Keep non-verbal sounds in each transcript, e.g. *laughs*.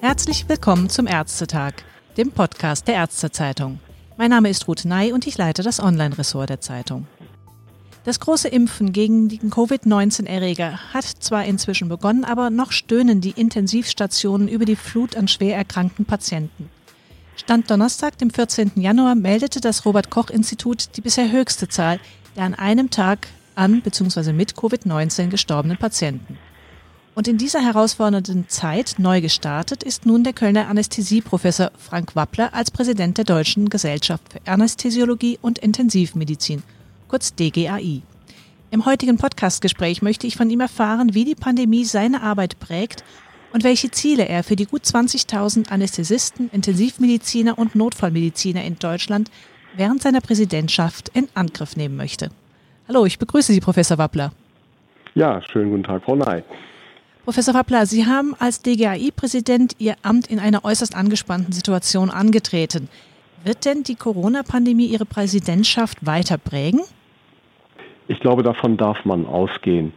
Herzlich willkommen zum Ärztetag, dem Podcast der Ärztezeitung. Mein Name ist Ruth Ney und ich leite das Online-Ressort der Zeitung. Das große Impfen gegen den Covid-19-Erreger hat zwar inzwischen begonnen, aber noch stöhnen die Intensivstationen über die Flut an schwer erkrankten Patienten. Stand Donnerstag, dem 14. Januar, meldete das Robert Koch Institut die bisher höchste Zahl der an einem Tag an bzw. mit Covid-19 gestorbenen Patienten. Und in dieser herausfordernden Zeit neu gestartet ist nun der Kölner Anästhesieprofessor Frank Wappler als Präsident der Deutschen Gesellschaft für Anästhesiologie und Intensivmedizin, kurz DGAI. Im heutigen Podcastgespräch möchte ich von ihm erfahren, wie die Pandemie seine Arbeit prägt und welche Ziele er für die gut 20.000 Anästhesisten, Intensivmediziner und Notfallmediziner in Deutschland während seiner Präsidentschaft in Angriff nehmen möchte. Hallo, ich begrüße Sie, Professor Wappler. Ja, schönen guten Tag, Frau Ney. Professor Wappler, Sie haben als DGAI-Präsident Ihr Amt in einer äußerst angespannten Situation angetreten. Wird denn die Corona-Pandemie Ihre Präsidentschaft weiter prägen? Ich glaube, davon darf man ausgehen.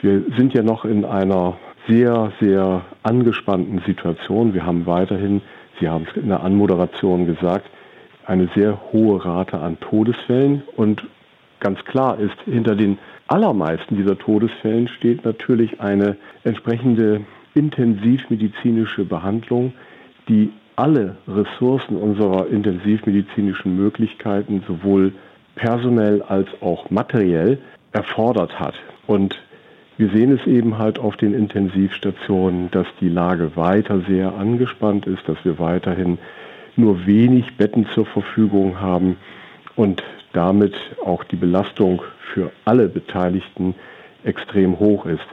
Wir sind ja noch in einer sehr, sehr angespannten Situation. Wir haben weiterhin, Sie haben es in der Anmoderation gesagt, eine sehr hohe Rate an Todesfällen. Und ganz klar ist, hinter den allermeisten dieser Todesfällen steht natürlich eine entsprechende intensivmedizinische Behandlung, die alle Ressourcen unserer intensivmedizinischen Möglichkeiten sowohl personell als auch materiell erfordert hat. Und wir sehen es eben halt auf den Intensivstationen, dass die Lage weiter sehr angespannt ist, dass wir weiterhin nur wenig Betten zur Verfügung haben und damit auch die Belastung für alle Beteiligten extrem hoch ist.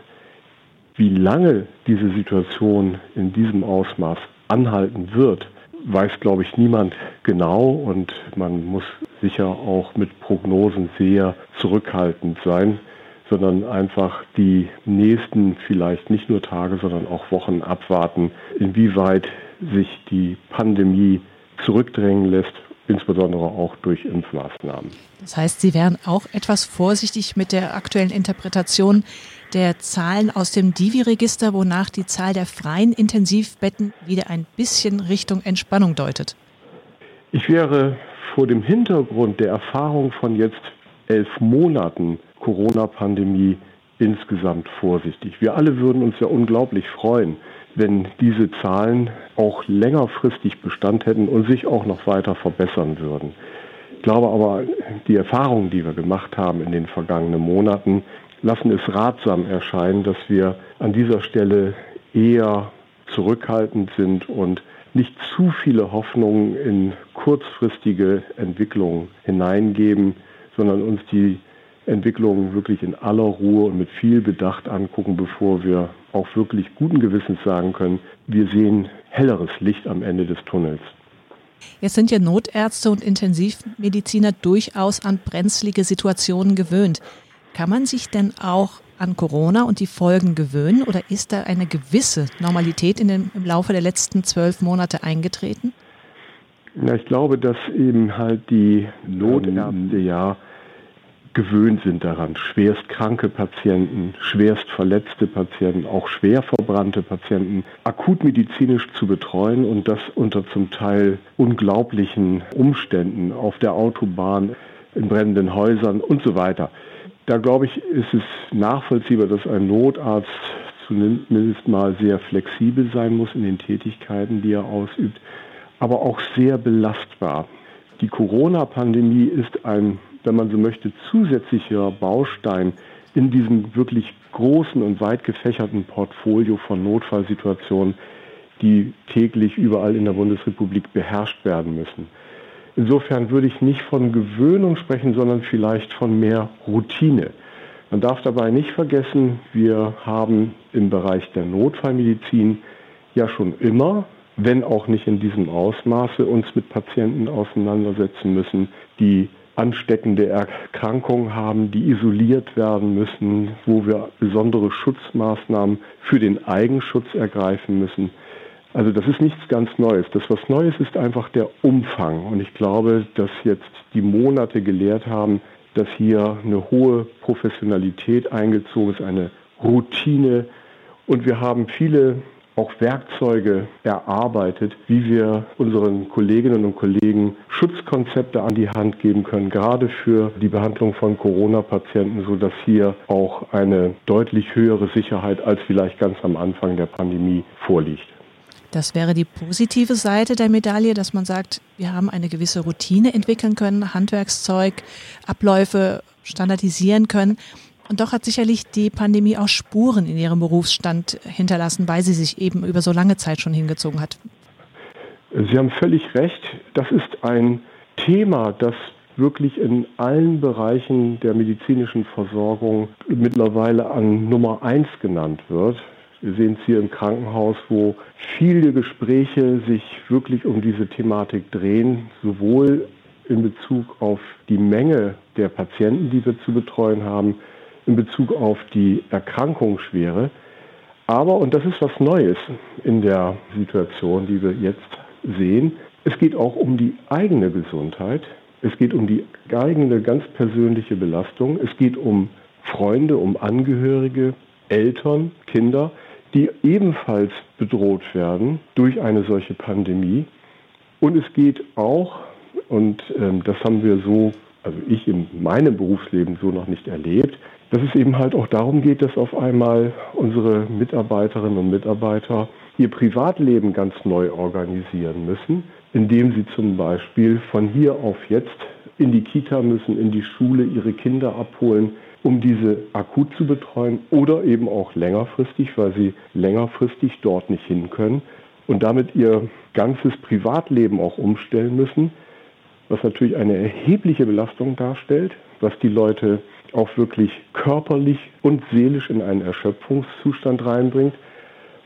Wie lange diese Situation in diesem Ausmaß anhalten wird, weiß, glaube ich, niemand genau und man muss sicher auch mit Prognosen sehr zurückhaltend sein, sondern einfach die nächsten vielleicht nicht nur Tage, sondern auch Wochen abwarten, inwieweit sich die Pandemie zurückdrängen lässt, insbesondere auch durch Impfmaßnahmen. Das heißt, Sie wären auch etwas vorsichtig mit der aktuellen Interpretation der Zahlen aus dem Divi-Register, wonach die Zahl der freien Intensivbetten wieder ein bisschen Richtung Entspannung deutet? Ich wäre vor dem Hintergrund der Erfahrung von jetzt elf Monaten Corona-Pandemie insgesamt vorsichtig. Wir alle würden uns ja unglaublich freuen, wenn diese Zahlen auch längerfristig Bestand hätten und sich auch noch weiter verbessern würden. Ich glaube aber, die Erfahrungen, die wir gemacht haben in den vergangenen Monaten, lassen es ratsam erscheinen, dass wir an dieser Stelle eher zurückhaltend sind und nicht zu viele Hoffnungen in kurzfristige Entwicklungen hineingeben, sondern uns die Entwicklungen wirklich in aller Ruhe und mit viel Bedacht angucken, bevor wir auch wirklich guten Gewissens sagen können, wir sehen helleres Licht am Ende des Tunnels. Jetzt sind ja Notärzte und Intensivmediziner durchaus an brenzlige Situationen gewöhnt. Kann man sich denn auch an Corona und die Folgen gewöhnen oder ist da eine gewisse Normalität in den, im Laufe der letzten zwölf Monate eingetreten? Ja, ich glaube, dass eben halt die Notärzte ja gewöhnt sind daran, schwerst kranke Patienten, schwerst verletzte Patienten, auch schwer verbrannte Patienten akut medizinisch zu betreuen und das unter zum Teil unglaublichen Umständen auf der Autobahn, in brennenden Häusern und so weiter. Da glaube ich, ist es nachvollziehbar, dass ein Notarzt zumindest mal sehr flexibel sein muss in den Tätigkeiten, die er ausübt, aber auch sehr belastbar. Die Corona-Pandemie ist ein, wenn man so möchte, zusätzlicher Baustein in diesem wirklich großen und weit gefächerten Portfolio von Notfallsituationen, die täglich überall in der Bundesrepublik beherrscht werden müssen. Insofern würde ich nicht von Gewöhnung sprechen, sondern vielleicht von mehr Routine. Man darf dabei nicht vergessen, wir haben im Bereich der Notfallmedizin ja schon immer, wenn auch nicht in diesem Ausmaße, uns mit Patienten auseinandersetzen müssen, die ansteckende Erkrankungen haben, die isoliert werden müssen, wo wir besondere Schutzmaßnahmen für den Eigenschutz ergreifen müssen. Also das ist nichts ganz Neues. Das, was Neues ist, einfach der Umfang. Und ich glaube, dass jetzt die Monate gelehrt haben, dass hier eine hohe Professionalität eingezogen ist, eine Routine. Und wir haben viele auch Werkzeuge erarbeitet, wie wir unseren Kolleginnen und Kollegen Schutzkonzepte an die Hand geben können, gerade für die Behandlung von Corona-Patienten, sodass hier auch eine deutlich höhere Sicherheit als vielleicht ganz am Anfang der Pandemie vorliegt. Das wäre die positive Seite der Medaille, dass man sagt, wir haben eine gewisse Routine entwickeln können, Handwerkszeug, Abläufe standardisieren können. Und doch hat sicherlich die Pandemie auch Spuren in ihrem Berufsstand hinterlassen, weil sie sich eben über so lange Zeit schon hingezogen hat. Sie haben völlig recht. Das ist ein Thema, das wirklich in allen Bereichen der medizinischen Versorgung mittlerweile an Nummer eins genannt wird. Wir sehen es hier im Krankenhaus, wo viele Gespräche sich wirklich um diese Thematik drehen, sowohl in Bezug auf die Menge der Patienten, die wir zu betreuen haben, in Bezug auf die Erkrankungsschwere. Aber, und das ist was Neues in der Situation, die wir jetzt sehen, es geht auch um die eigene Gesundheit. Es geht um die eigene ganz persönliche Belastung. Es geht um Freunde, um Angehörige, Eltern, Kinder, die ebenfalls bedroht werden durch eine solche Pandemie. Und es geht auch, und ähm, das haben wir so, also ich in meinem Berufsleben so noch nicht erlebt, dass es eben halt auch darum geht, dass auf einmal unsere Mitarbeiterinnen und Mitarbeiter ihr Privatleben ganz neu organisieren müssen, indem sie zum Beispiel von hier auf jetzt in die Kita müssen, in die Schule ihre Kinder abholen, um diese akut zu betreuen oder eben auch längerfristig, weil sie längerfristig dort nicht hin können und damit ihr ganzes Privatleben auch umstellen müssen, was natürlich eine erhebliche Belastung darstellt, was die Leute auch wirklich körperlich und seelisch in einen Erschöpfungszustand reinbringt.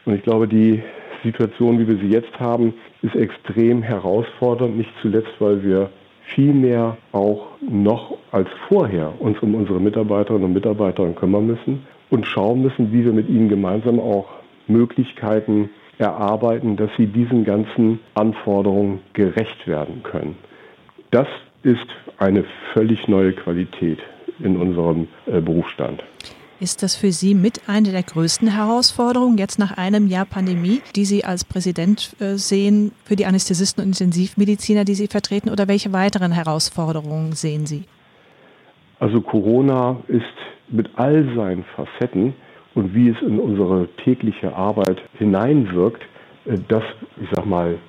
Und ich glaube, die Situation, wie wir sie jetzt haben, ist extrem herausfordernd, nicht zuletzt, weil wir viel mehr auch noch als vorher uns um unsere Mitarbeiterinnen und Mitarbeiter kümmern müssen und schauen müssen, wie wir mit ihnen gemeinsam auch Möglichkeiten erarbeiten, dass sie diesen ganzen Anforderungen gerecht werden können. Das ist eine völlig neue Qualität in unserem äh, Berufsstand. Ist das für Sie mit eine der größten Herausforderungen jetzt nach einem Jahr Pandemie, die Sie als Präsident äh, sehen für die Anästhesisten und Intensivmediziner, die Sie vertreten, oder welche weiteren Herausforderungen sehen Sie? Also Corona ist mit all seinen Facetten und wie es in unsere tägliche Arbeit hineinwirkt, äh, das, ich sag mal,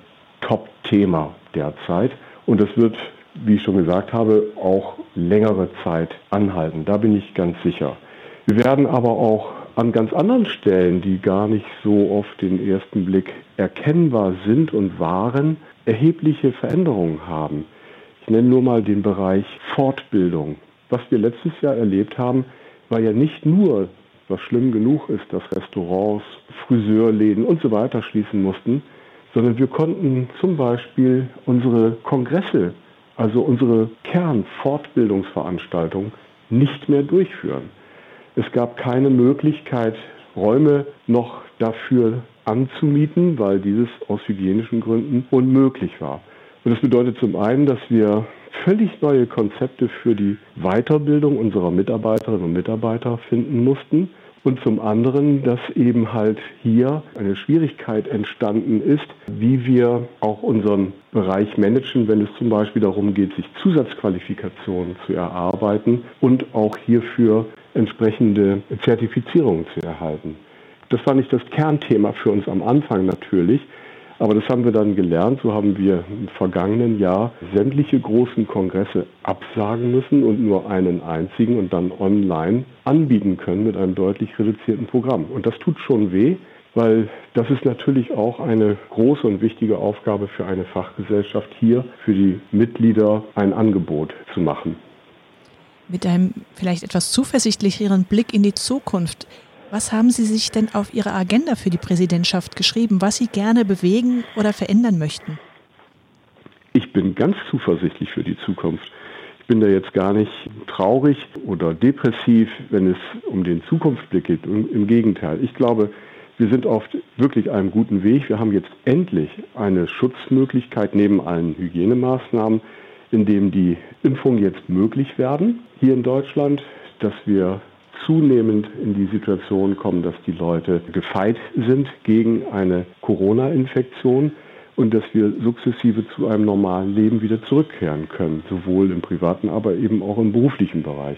Top-Thema derzeit. Und das wird wie ich schon gesagt habe, auch längere Zeit anhalten. Da bin ich ganz sicher. Wir werden aber auch an ganz anderen Stellen, die gar nicht so auf den ersten Blick erkennbar sind und waren, erhebliche Veränderungen haben. Ich nenne nur mal den Bereich Fortbildung. Was wir letztes Jahr erlebt haben, war ja nicht nur, was schlimm genug ist, dass Restaurants, Friseurläden und so weiter schließen mussten, sondern wir konnten zum Beispiel unsere Kongresse also unsere Kernfortbildungsveranstaltung, nicht mehr durchführen. Es gab keine Möglichkeit, Räume noch dafür anzumieten, weil dieses aus hygienischen Gründen unmöglich war. Und das bedeutet zum einen, dass wir völlig neue Konzepte für die Weiterbildung unserer Mitarbeiterinnen und Mitarbeiter finden mussten und zum anderen, dass eben halt hier eine Schwierigkeit entstanden ist, wie wir auch unseren Bereich managen, wenn es zum Beispiel darum geht, sich Zusatzqualifikationen zu erarbeiten und auch hierfür entsprechende Zertifizierungen zu erhalten. Das war nicht das Kernthema für uns am Anfang natürlich, aber das haben wir dann gelernt. So haben wir im vergangenen Jahr sämtliche großen Kongresse absagen müssen und nur einen einzigen und dann online anbieten können mit einem deutlich reduzierten Programm. Und das tut schon weh, weil das ist natürlich auch eine große und wichtige Aufgabe für eine Fachgesellschaft hier, für die Mitglieder ein Angebot zu machen. Mit einem vielleicht etwas zuversichtlicheren Blick in die Zukunft. Was haben Sie sich denn auf Ihre Agenda für die Präsidentschaft geschrieben, was Sie gerne bewegen oder verändern möchten? Ich bin ganz zuversichtlich für die Zukunft. Ich bin da jetzt gar nicht traurig oder depressiv, wenn es um den Zukunftsblick geht. Im Gegenteil. Ich glaube, wir sind auf wirklich einem guten Weg. Wir haben jetzt endlich eine Schutzmöglichkeit neben allen Hygienemaßnahmen in dem die Impfungen jetzt möglich werden hier in Deutschland, dass wir zunehmend in die Situation kommen, dass die Leute gefeit sind gegen eine Corona-Infektion und dass wir sukzessive zu einem normalen Leben wieder zurückkehren können, sowohl im privaten, aber eben auch im beruflichen Bereich.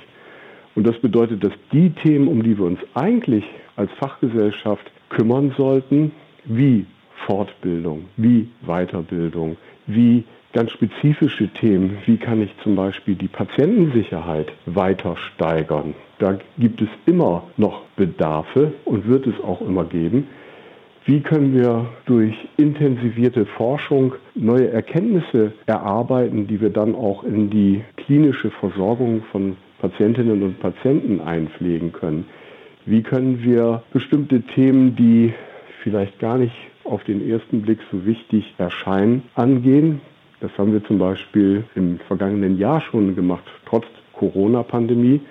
Und das bedeutet, dass die Themen, um die wir uns eigentlich als Fachgesellschaft kümmern sollten, wie Fortbildung, wie Weiterbildung, wie ganz spezifische Themen, wie kann ich zum Beispiel die Patientensicherheit weiter steigern. Da gibt es immer noch Bedarfe und wird es auch immer geben. Wie können wir durch intensivierte Forschung neue Erkenntnisse erarbeiten, die wir dann auch in die klinische Versorgung von Patientinnen und Patienten einpflegen können? Wie können wir bestimmte Themen, die vielleicht gar nicht auf den ersten Blick so wichtig erscheinen, angehen? Das haben wir zum Beispiel im vergangenen Jahr schon gemacht, trotz Corona-Pandemie.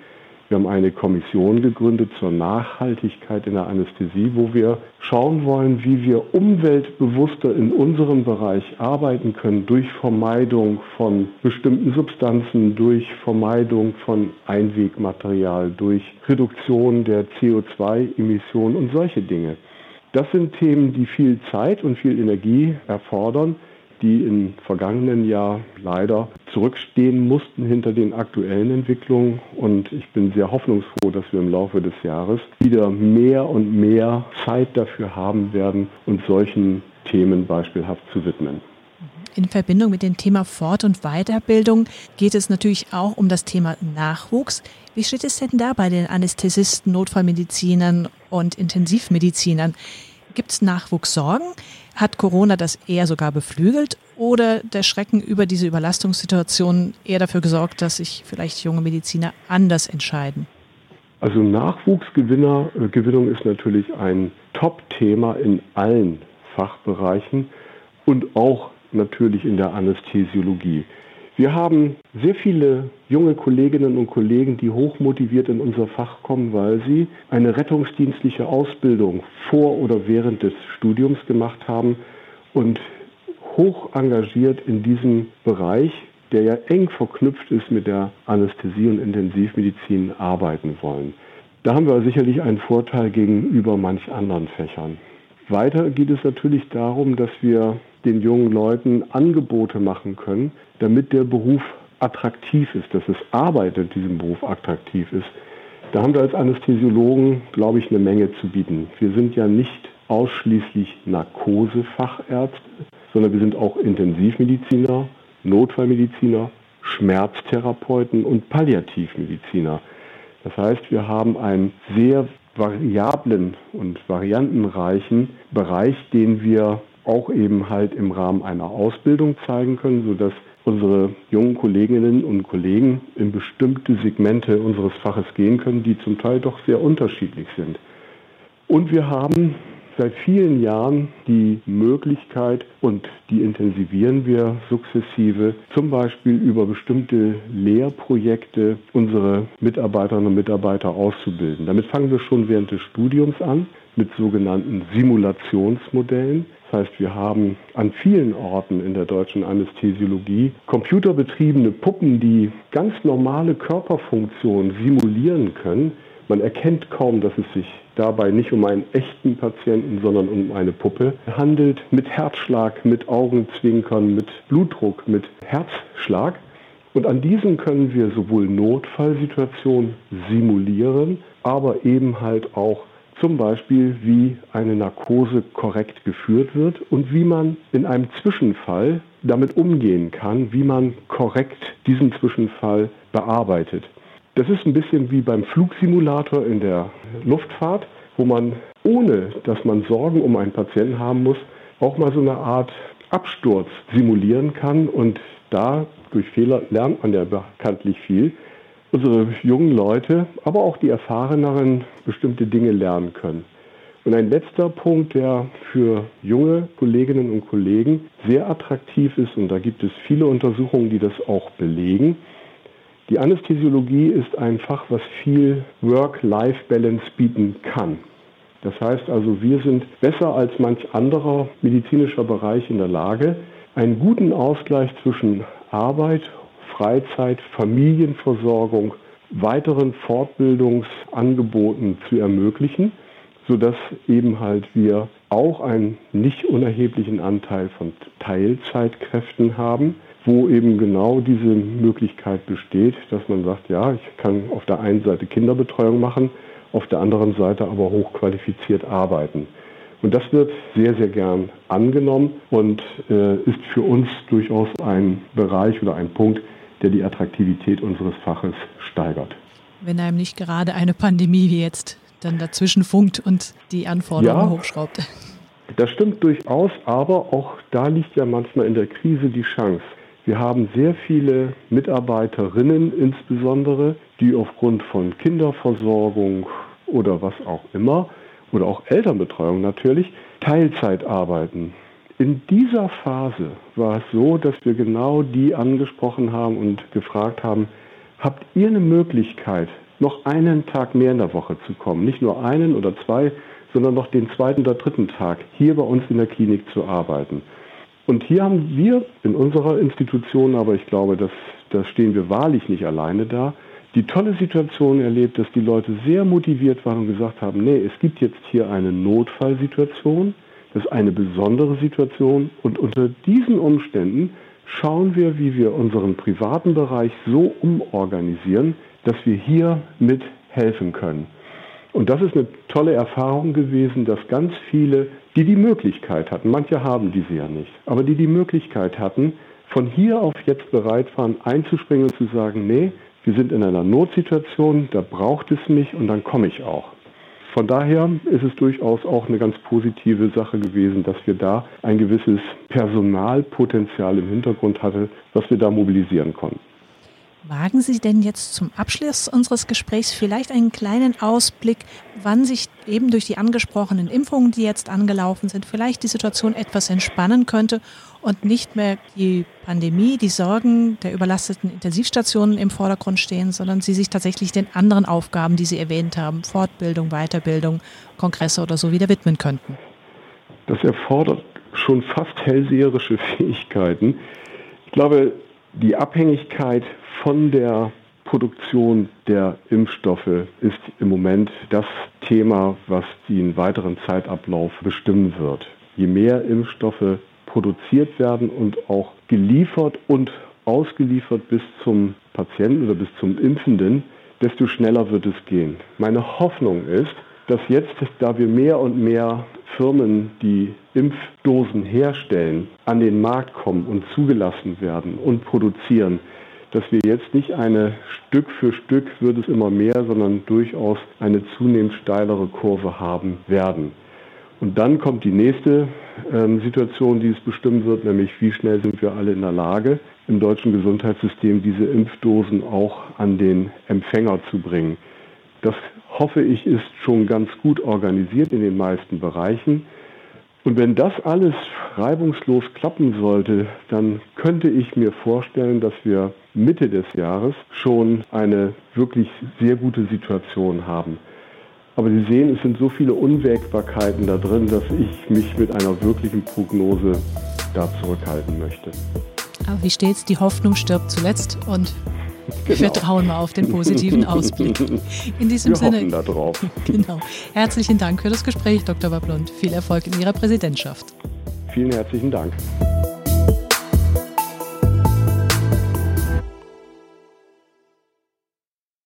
Wir haben eine Kommission gegründet zur Nachhaltigkeit in der Anästhesie, wo wir schauen wollen, wie wir umweltbewusster in unserem Bereich arbeiten können durch Vermeidung von bestimmten Substanzen, durch Vermeidung von Einwegmaterial, durch Reduktion der CO2-Emissionen und solche Dinge. Das sind Themen, die viel Zeit und viel Energie erfordern die im vergangenen Jahr leider zurückstehen mussten hinter den aktuellen Entwicklungen. Und ich bin sehr hoffnungsfroh, dass wir im Laufe des Jahres wieder mehr und mehr Zeit dafür haben werden, uns solchen Themen beispielhaft zu widmen. In Verbindung mit dem Thema Fort- und Weiterbildung geht es natürlich auch um das Thema Nachwuchs. Wie steht es denn da bei den Anästhesisten, Notfallmedizinern und Intensivmedizinern? Gibt es Nachwuchssorgen? Hat Corona das eher sogar beflügelt oder der Schrecken über diese Überlastungssituation eher dafür gesorgt, dass sich vielleicht junge Mediziner anders entscheiden? Also Nachwuchsgewinnung ist natürlich ein Top-Thema in allen Fachbereichen und auch natürlich in der Anästhesiologie. Wir haben sehr viele junge Kolleginnen und Kollegen, die hochmotiviert in unser Fach kommen, weil sie eine rettungsdienstliche Ausbildung vor oder während des Studiums gemacht haben und hoch engagiert in diesem Bereich, der ja eng verknüpft ist mit der Anästhesie und Intensivmedizin, arbeiten wollen. Da haben wir sicherlich einen Vorteil gegenüber manch anderen Fächern. Weiter geht es natürlich darum, dass wir den jungen Leuten Angebote machen können, damit der Beruf attraktiv ist, dass das Arbeit in diesem Beruf attraktiv ist. Da haben wir als Anästhesiologen, glaube ich, eine Menge zu bieten. Wir sind ja nicht ausschließlich Narkosefachärzte, sondern wir sind auch Intensivmediziner, Notfallmediziner, Schmerztherapeuten und Palliativmediziner. Das heißt, wir haben einen sehr variablen und variantenreichen Bereich, den wir auch eben halt im Rahmen einer Ausbildung zeigen können, sodass unsere jungen Kolleginnen und Kollegen in bestimmte Segmente unseres Faches gehen können, die zum Teil doch sehr unterschiedlich sind. Und wir haben seit vielen Jahren die Möglichkeit und die intensivieren wir sukzessive, zum Beispiel über bestimmte Lehrprojekte unsere Mitarbeiterinnen und Mitarbeiter auszubilden. Damit fangen wir schon während des Studiums an mit sogenannten Simulationsmodellen. Das heißt, wir haben an vielen Orten in der deutschen Anästhesiologie computerbetriebene Puppen, die ganz normale Körperfunktionen simulieren können. Man erkennt kaum, dass es sich dabei nicht um einen echten Patienten, sondern um eine Puppe handelt, mit Herzschlag, mit Augenzwinkern, mit Blutdruck, mit Herzschlag. Und an diesen können wir sowohl Notfallsituationen simulieren, aber eben halt auch zum Beispiel, wie eine Narkose korrekt geführt wird und wie man in einem Zwischenfall damit umgehen kann, wie man korrekt diesen Zwischenfall bearbeitet. Das ist ein bisschen wie beim Flugsimulator in der Luftfahrt, wo man, ohne dass man Sorgen um einen Patienten haben muss, auch mal so eine Art Absturz simulieren kann. Und da durch Fehler lernt man ja bekanntlich viel unsere jungen Leute, aber auch die Erfahreneren bestimmte Dinge lernen können. Und ein letzter Punkt, der für junge Kolleginnen und Kollegen sehr attraktiv ist, und da gibt es viele Untersuchungen, die das auch belegen, die Anästhesiologie ist ein Fach, was viel Work-Life-Balance bieten kann. Das heißt also, wir sind besser als manch anderer medizinischer Bereich in der Lage, einen guten Ausgleich zwischen Arbeit Freizeit, Familienversorgung, weiteren Fortbildungsangeboten zu ermöglichen, sodass eben halt wir auch einen nicht unerheblichen Anteil von Teilzeitkräften haben, wo eben genau diese Möglichkeit besteht, dass man sagt, ja, ich kann auf der einen Seite Kinderbetreuung machen, auf der anderen Seite aber hochqualifiziert arbeiten. Und das wird sehr, sehr gern angenommen und äh, ist für uns durchaus ein Bereich oder ein Punkt, der die Attraktivität unseres Faches steigert. Wenn einem nicht gerade eine Pandemie wie jetzt dann dazwischen funkt und die Anforderungen ja, hochschraubt. Das stimmt durchaus, aber auch da liegt ja manchmal in der Krise die Chance. Wir haben sehr viele Mitarbeiterinnen insbesondere, die aufgrund von Kinderversorgung oder was auch immer oder auch Elternbetreuung natürlich Teilzeit arbeiten. In dieser Phase war es so, dass wir genau die angesprochen haben und gefragt haben, habt ihr eine Möglichkeit, noch einen Tag mehr in der Woche zu kommen? Nicht nur einen oder zwei, sondern noch den zweiten oder dritten Tag hier bei uns in der Klinik zu arbeiten. Und hier haben wir in unserer Institution, aber ich glaube, dass, da stehen wir wahrlich nicht alleine da, die tolle Situation erlebt, dass die Leute sehr motiviert waren und gesagt haben, nee, es gibt jetzt hier eine Notfallsituation, das ist eine besondere Situation und unter diesen Umständen schauen wir, wie wir unseren privaten Bereich so umorganisieren, dass wir hier mithelfen können. Und das ist eine tolle Erfahrung gewesen, dass ganz viele, die die Möglichkeit hatten, manche haben diese ja nicht, aber die die Möglichkeit hatten, von hier auf jetzt bereit waren, einzuspringen und zu sagen, nee, wir sind in einer Notsituation, da braucht es mich und dann komme ich auch. Von daher ist es durchaus auch eine ganz positive Sache gewesen, dass wir da ein gewisses Personalpotenzial im Hintergrund hatten, was wir da mobilisieren konnten. Wagen Sie denn jetzt zum Abschluss unseres Gesprächs vielleicht einen kleinen Ausblick, wann sich eben durch die angesprochenen Impfungen, die jetzt angelaufen sind, vielleicht die Situation etwas entspannen könnte und nicht mehr die Pandemie, die Sorgen der überlasteten Intensivstationen im Vordergrund stehen, sondern Sie sich tatsächlich den anderen Aufgaben, die Sie erwähnt haben, Fortbildung, Weiterbildung, Kongresse oder so wieder widmen könnten? Das erfordert schon fast hellseherische *laughs* Fähigkeiten. Ich glaube, die Abhängigkeit von der Produktion der Impfstoffe ist im Moment das Thema, was den weiteren Zeitablauf bestimmen wird. Je mehr Impfstoffe produziert werden und auch geliefert und ausgeliefert bis zum Patienten oder bis zum Impfenden, desto schneller wird es gehen. Meine Hoffnung ist, dass jetzt, da wir mehr und mehr Firmen, die Impfdosen herstellen, an den Markt kommen und zugelassen werden und produzieren, dass wir jetzt nicht eine Stück für Stück wird es immer mehr, sondern durchaus eine zunehmend steilere Kurve haben werden. Und dann kommt die nächste ähm, Situation, die es bestimmen wird, nämlich wie schnell sind wir alle in der Lage, im deutschen Gesundheitssystem diese Impfdosen auch an den Empfänger zu bringen. Das hoffe ich, ist schon ganz gut organisiert in den meisten Bereichen. Und wenn das alles reibungslos klappen sollte, dann könnte ich mir vorstellen, dass wir Mitte des Jahres schon eine wirklich sehr gute Situation haben. Aber Sie sehen, es sind so viele Unwägbarkeiten da drin, dass ich mich mit einer wirklichen Prognose da zurückhalten möchte. Aber wie steht's? Die Hoffnung stirbt zuletzt und *laughs* Genau. Wir vertrauen mal auf den positiven Ausblick. In diesem Wir Sinne. Da drauf. *laughs* Genau. Herzlichen Dank für das Gespräch, Dr. Wablund. Viel Erfolg in Ihrer Präsidentschaft. Vielen herzlichen Dank.